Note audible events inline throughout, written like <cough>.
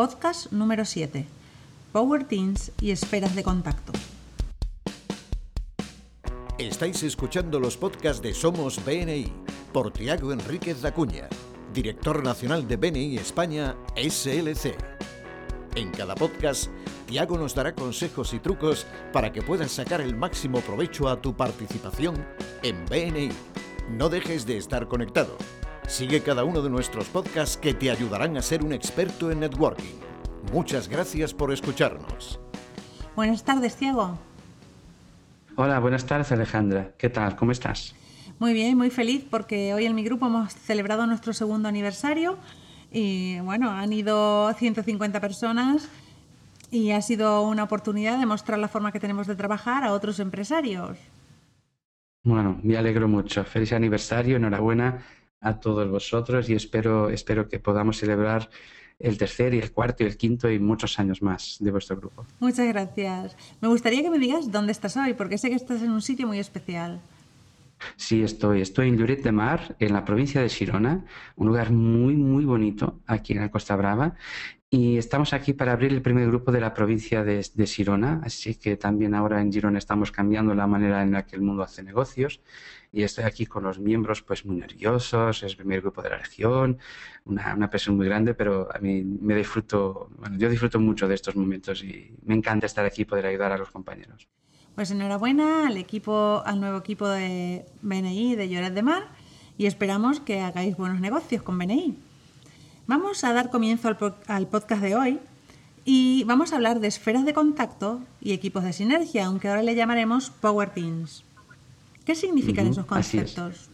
podcast número 7, Power Teams y esferas de contacto. Estáis escuchando los podcasts de Somos BNI por Tiago Enríquez Dacuña, director nacional de BNI España SLC. En cada podcast, Tiago nos dará consejos y trucos para que puedas sacar el máximo provecho a tu participación en BNI. No dejes de estar conectado. Sigue cada uno de nuestros podcasts que te ayudarán a ser un experto en networking. Muchas gracias por escucharnos. Buenas tardes, Tiago. Hola, buenas tardes Alejandra. ¿Qué tal? ¿Cómo estás? Muy bien, muy feliz porque hoy en mi grupo hemos celebrado nuestro segundo aniversario y bueno, han ido 150 personas y ha sido una oportunidad de mostrar la forma que tenemos de trabajar a otros empresarios. Bueno, me alegro mucho. Feliz aniversario, enhorabuena a todos vosotros y espero, espero que podamos celebrar el tercer y el cuarto y el quinto y muchos años más de vuestro grupo. Muchas gracias. Me gustaría que me digas dónde estás hoy, porque sé que estás en un sitio muy especial. Sí, estoy. Estoy en Lloret de Mar, en la provincia de Girona, un lugar muy, muy bonito aquí en la Costa Brava. Y estamos aquí para abrir el primer grupo de la provincia de, de Girona, así que también ahora en Girona estamos cambiando la manera en la que el mundo hace negocios y estoy aquí con los miembros pues muy nerviosos, es el primer grupo de la región, una, una presión muy grande, pero a mí me disfruto, bueno, yo disfruto mucho de estos momentos y me encanta estar aquí y poder ayudar a los compañeros. Pues enhorabuena al equipo, al nuevo equipo de BNI de Lloret de Mar y esperamos que hagáis buenos negocios con BNI. Vamos a dar comienzo al, al podcast de hoy y vamos a hablar de esferas de contacto y equipos de sinergia, aunque ahora le llamaremos Power Teams. ¿Qué significan esos conceptos?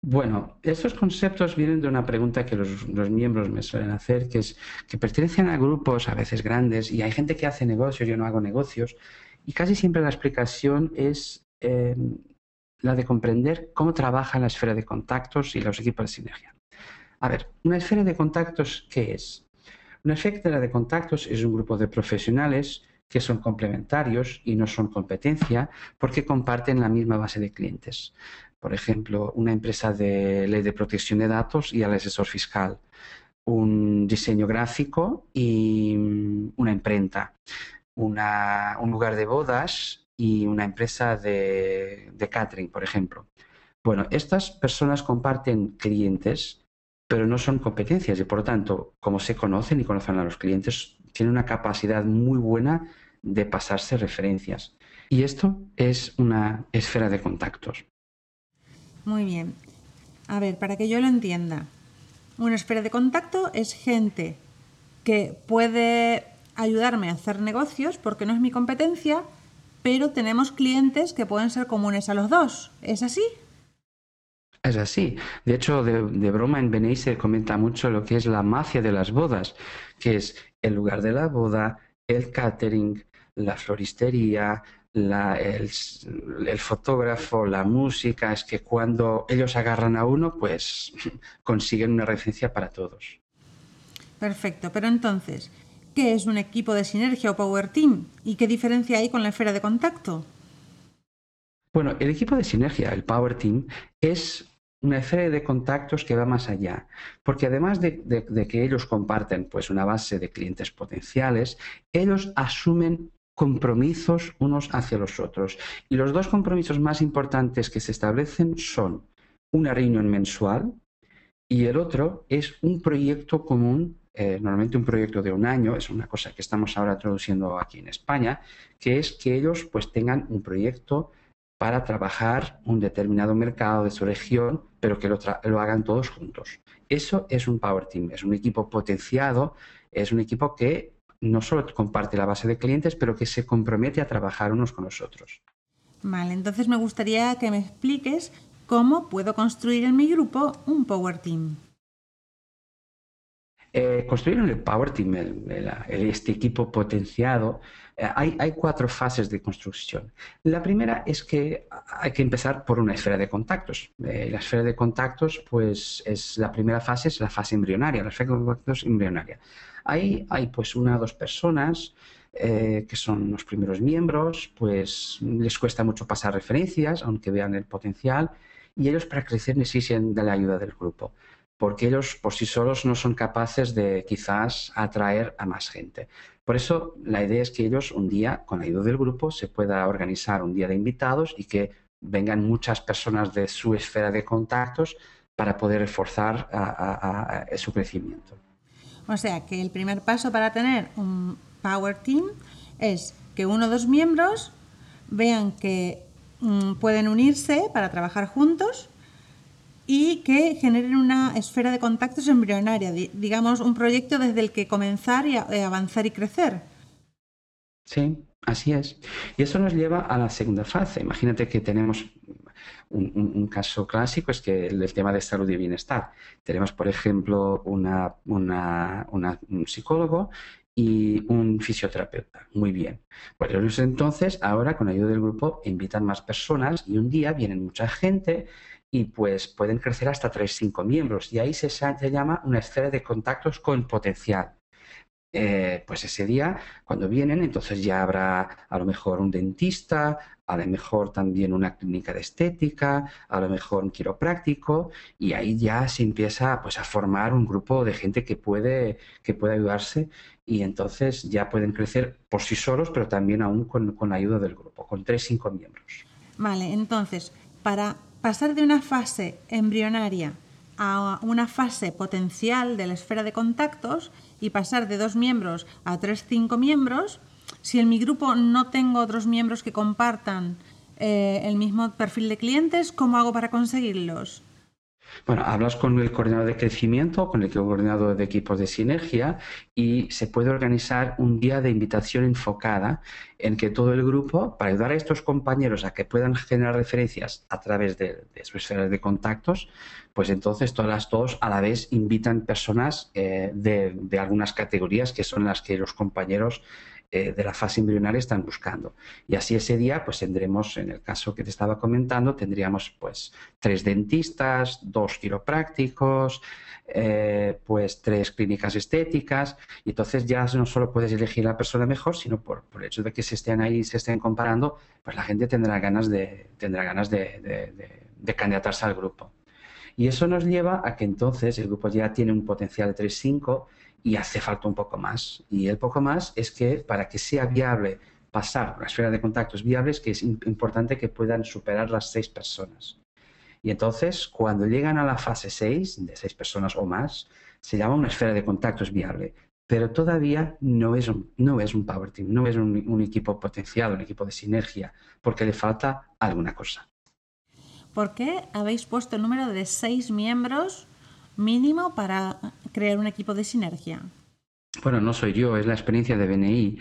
Bueno, esos conceptos vienen de una pregunta que los, los, miembros me suelen hacer, que es que pertenecen a grupos a veces grandes y hay gente que hace negocios, yo no hago negocios, y casi siempre la explicación es eh, la de comprender cómo trabaja la esfera de contactos y los equipos de sinergia. A ver, una esfera de contactos, ¿qué es? Una esfera de contactos es un grupo de profesionales que son complementarios y no son competencia porque comparten la misma base de clientes. Por ejemplo, una empresa de ley de protección de datos y el asesor fiscal, un diseño gráfico y una imprenta, un lugar de bodas y una empresa de catering, por ejemplo. Bueno, estas personas comparten clientes, pero no son competencias y por lo tanto, como se conocen y conocen a los clientes, tienen una capacidad muy buena de pasarse referencias. Y esto es una esfera de contactos. Muy bien. A ver, para que yo lo entienda, una esfera de contacto es gente que puede ayudarme a hacer negocios porque no es mi competencia, pero tenemos clientes que pueden ser comunes a los dos. ¿Es así? Es así. De hecho, de, broma en Benei se comenta mucho lo que es la mafia de las bodas, que es el lugar de la boda, el catering, la floristería, la, el, el, fotógrafo, la música, es que cuando ellos agarran a uno, pues <laughs> consiguen una referencia para todos. Perfecto, pero entonces, ¿qué es un equipo de sinergia o Power Team? ¿Y qué diferencia hay con la esfera de contacto? Bueno, el equipo de sinergia, el Power Team, es una esfera de contactos que va más allá, porque además de, de, de, que ellos comparten pues, una base de clientes potenciales, ellos asumen compromisos unos hacia los otros. Y los dos compromisos más importantes que se establecen son una reunión mensual y el otro es un proyecto común, eh, normalmente un proyecto de un año, es una cosa que estamos ahora traduciendo aquí en España, que es que ellos pues tengan un proyecto para trabajar un determinado mercado de su región, pero que lo, hagan todos juntos. Eso es un Power Team, es un equipo potenciado, es un equipo que no solo comparte la base de clientes, pero que se compromete a trabajar unos con los otros. Vale, entonces me gustaría que me expliques cómo puedo construir en mi grupo un Power Team. Eh, construir el Power Team, este equipo potenciado, eh, hay, hay, cuatro fases de construcción. La primera es que hay que empezar por una esfera de contactos. Eh, la esfera de contactos, pues, es la primera fase, es la fase embrionaria, la esfera de contactos embrionaria. Ahí hay pues una o dos personas eh, que son los primeros miembros, pues les cuesta mucho pasar referencias, aunque vean el potencial, y ellos para crecer necesitan de la ayuda del grupo. Porque ellos por sí solos no son capaces de quizás atraer a más gente. Por eso la idea es que ellos un día, con la ayuda del grupo, se pueda organizar un día de invitados y que vengan muchas personas de su esfera de contactos para poder reforzar su crecimiento. O sea que el primer paso para tener un Power Team es que uno o dos miembros vean que mm, pueden unirse para trabajar juntos y que generen una esfera de contactos embrionaria, digamos, un proyecto desde el que comenzar y eh, avanzar y crecer. Sí, así es. Y eso nos lleva a la segunda fase. Imagínate que tenemos un, caso clásico, es que el, tema de salud y bienestar. Tenemos, por ejemplo, una, un psicólogo y un fisioterapeuta. Muy bien. Pues entonces, ahora con ayuda del grupo, invitan más personas y un día vienen mucha gente y pues pueden crecer hasta 3-5 miembros y ahí se, llama una esfera de contactos con potencial. Eh, pues ese día, cuando vienen, entonces ya habrá a lo mejor un dentista, a lo mejor también una clínica de estética, a lo mejor un quiropráctico, y ahí ya se empieza pues, a formar un grupo de gente que puede, que puede ayudarse y entonces ya pueden crecer por sí solos, pero también aún con, con la ayuda del grupo, con 3-5 miembros. Vale, entonces, para pasar de una fase embrionaria a una fase potencial de la esfera de contactos y pasar de dos miembros a tres, cinco miembros, si en mi grupo no tengo otros miembros que compartan eh, el mismo perfil de clientes, ¿cómo hago para conseguirlos? Bueno, hablas con el coordinador de crecimiento, con el coordinador de equipos de sinergia y se puede organizar un día de invitación enfocada en que todo el grupo, para ayudar a estos compañeros a que puedan generar referencias a través de, sus esferas de contactos, pues entonces todas las dos a la vez invitan personas eh, de algunas categorías que son las que los compañeros eh, de la fase embrionaria están buscando. Y así ese día, pues tendremos, en el caso que te estaba comentando, tendríamos pues tres dentistas, dos quiroprácticos, eh, pues tres clínicas estéticas, y entonces ya no solo puedes elegir la persona mejor, sino por, por el hecho de que se estén ahí, se estén comparando, pues la gente tendrá ganas de, tendrá ganas de, de candidatarse al grupo. Y eso nos lleva a que entonces el grupo ya tiene un potencial de 3-5 y hace falta un poco más. Y el poco más es que para que sea viable pasar a la esfera de contactos viables, que es importante que puedan superar las seis personas. Y entonces, cuando llegan a la fase 6, de seis personas o más, se llama una esfera de contactos viable. Pero todavía no es un, no es un power team, no es un, un equipo potenciado, un equipo de sinergia, porque le falta alguna cosa. ¿Por qué habéis puesto el número de seis miembros mínimo para crear un equipo de sinergia? Bueno, no soy yo, es la experiencia de BNI.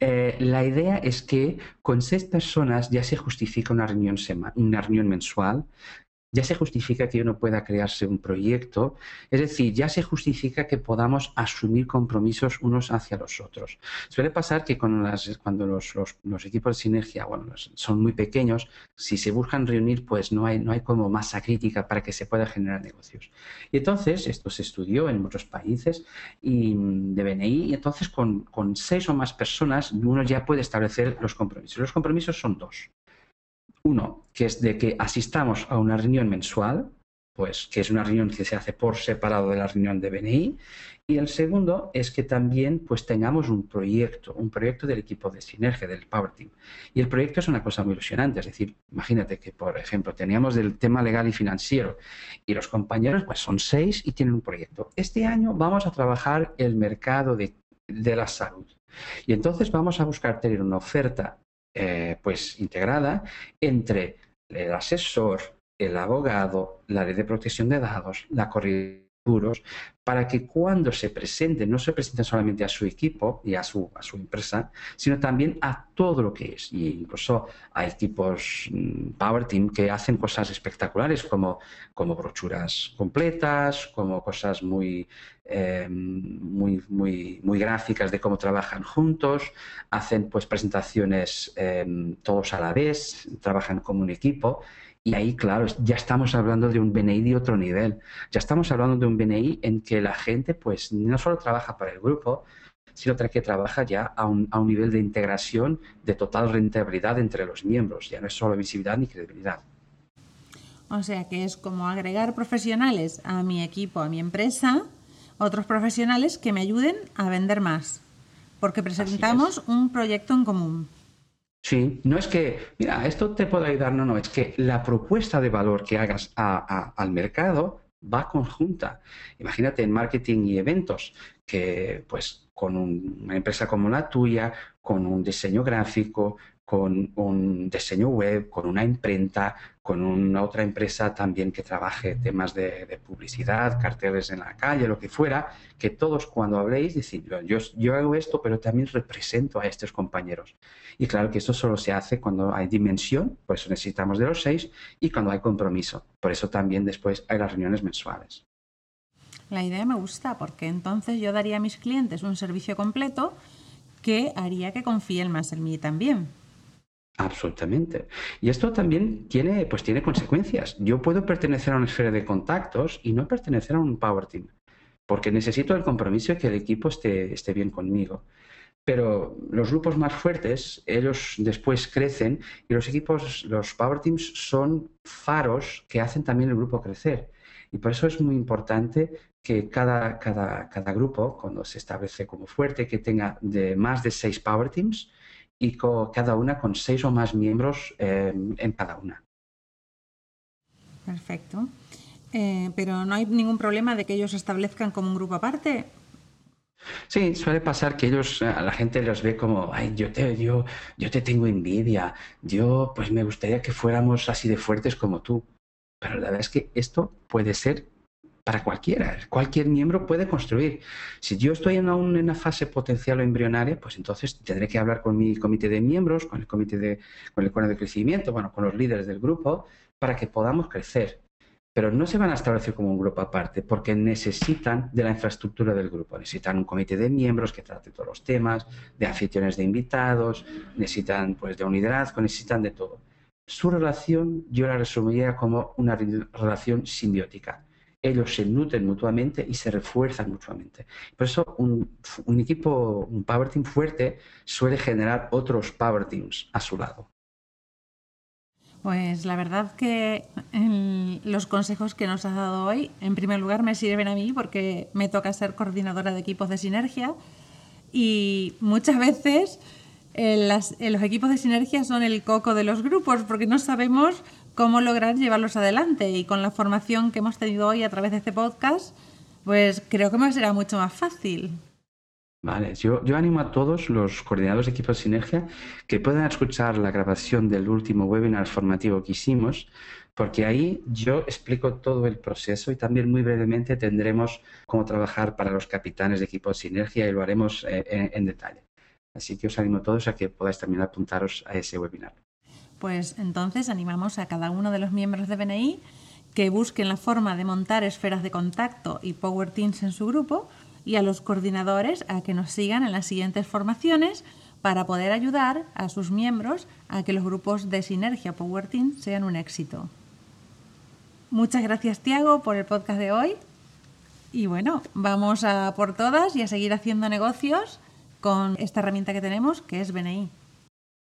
Eh, la idea es que con seis personas ya se justifica una reunión, una reunión mensual ya se justifica que uno pueda crearse un proyecto, es decir, ya se justifica que podamos asumir compromisos unos hacia los otros. Suele pasar que cuando los, equipos de sinergia bueno, son muy pequeños, si se buscan reunir, pues no hay, como masa crítica para que se pueda generar negocios. Y entonces, esto se estudió en muchos países y, de BNI, y entonces con, con seis o más personas uno ya puede establecer los compromisos. Los compromisos son dos. Uno, que es de que asistamos a una reunión mensual, pues que es una reunión que se hace por separado de la reunión de BNI. Y el segundo es que también pues tengamos un proyecto, un proyecto del equipo de sinergia, del Power Team. Y el proyecto es una cosa muy ilusionante, es decir, imagínate que, por ejemplo, teníamos el tema legal y financiero y los compañeros pues son seis y tienen un proyecto. Este año vamos a trabajar el mercado de, de la salud. Y entonces vamos a buscar tener una oferta eh, pues integrada entre el asesor, el abogado, la ley de protección de datos, la corrida para que cuando se presente, no se presente solamente a su equipo y a su, a su empresa, sino también a todo lo que es. Y incluso hay equipos mm, Power Team que hacen cosas espectaculares como, como brochuras completas, como cosas muy, em, muy, muy gráficas de cómo trabajan juntos, hacen pues presentaciones em, todos a la vez, trabajan como un equipo. Y ahí, claro, ya estamos hablando de un BNI de otro nivel. Ya estamos hablando de un BNI en que la gente, pues, no solo trabaja para el grupo, sino que trabaja ya a un, a un nivel de integración de total rentabilidad entre los miembros. Ya no es solo visibilidad ni credibilidad. O sea que es como agregar profesionales a mi equipo, a mi empresa, otros profesionales que me ayuden a vender más, porque presentamos un proyecto en común. Sí, no es que, mira, esto te puede ayudar, no, no, es que la propuesta de valor que hagas al mercado va conjunta. Imagínate en marketing y eventos, que pues con una empresa como la tuya, con un diseño gráfico, con un diseño web, con una imprenta, con una otra empresa también que trabaje temas de, publicidad, carteles en la calle, lo que fuera, que todos cuando habléis decir, yo, yo hago esto, pero también represento a estos compañeros. Y claro que esto solo se hace cuando hay dimensión, por eso necesitamos de los seis, y cuando hay compromiso. Por eso también después hay las reuniones mensuales. La idea me gusta porque entonces yo daría a mis clientes un servicio completo que haría que confíen más en mí también. Absolutamente. Y esto también tiene, pues tiene consecuencias. Yo puedo pertenecer a una esfera de contactos y no pertenecer a un Power Team, porque necesito el compromiso de que el equipo esté, esté bien conmigo. Pero los grupos más fuertes, ellos después crecen y los equipos, los Power Teams son faros que hacen también el grupo crecer. Y por eso es muy importante que cada, cada, cada grupo, cuando se establece como fuerte, que tenga de más de seis Power Teams, y con, cada una con seis o más miembros eh, en cada una. Perfecto. Eh, pero no hay ningún problema de que ellos se establezcan como un grupo aparte. Sí, suele pasar que ellos, a la gente los ve como, ay, yo te, yo, yo te tengo envidia, yo pues me gustaría que fuéramos así de fuertes como tú. Pero la verdad es que esto puede ser para cualquiera. Cualquier miembro puede construir. Si yo estoy en una, fase potencial o embrionaria, pues entonces tendré que hablar con mi comité de miembros, con el comité de, con el de crecimiento, bueno, con los líderes del grupo, para que podamos crecer. Pero no se van a establecer como un grupo aparte, porque necesitan de la infraestructura del grupo. Necesitan un comité de miembros que trate todos los temas, de anfitriones de invitados, necesitan pues de un liderazgo, necesitan de todo. Su relación yo la resumiría como una relación simbiótica ellos se nutren mutuamente y se refuerzan mutuamente. Por eso un, equipo, un Power Team fuerte suele generar otros Power Teams a su lado. Pues la verdad que los consejos que nos has dado hoy, en primer lugar, me sirven a mí porque me toca ser coordinadora de equipos de sinergia y muchas <laughs> veces eh, eh, los equipos de sinergia son el coco de los grupos porque no sabemos cómo lograr llevarlos adelante. Y con la formación que hemos tenido hoy a través de este podcast, pues creo que me será mucho más fácil. Vale, yo, animo a todos los coordinadores de equipos de sinergia que puedan escuchar la grabación del último webinar formativo que hicimos, porque ahí yo explico todo el proceso y también muy brevemente tendremos cómo trabajar para los capitanes de equipos sinergia y lo haremos eh, en detalle. Así que os animo a todos a que podáis también apuntaros a ese webinar. Pues entonces animamos a cada uno de los miembros de BNI que busquen la forma de montar esferas de contacto y Power Teams en su grupo y a los coordinadores a que nos sigan en las siguientes formaciones para poder ayudar a sus miembros a que los grupos de sinergia Power Team sean un éxito. Muchas gracias Tiago por el podcast de hoy y bueno, vamos a por todas y a seguir haciendo negocios con esta herramienta que tenemos que es BNI.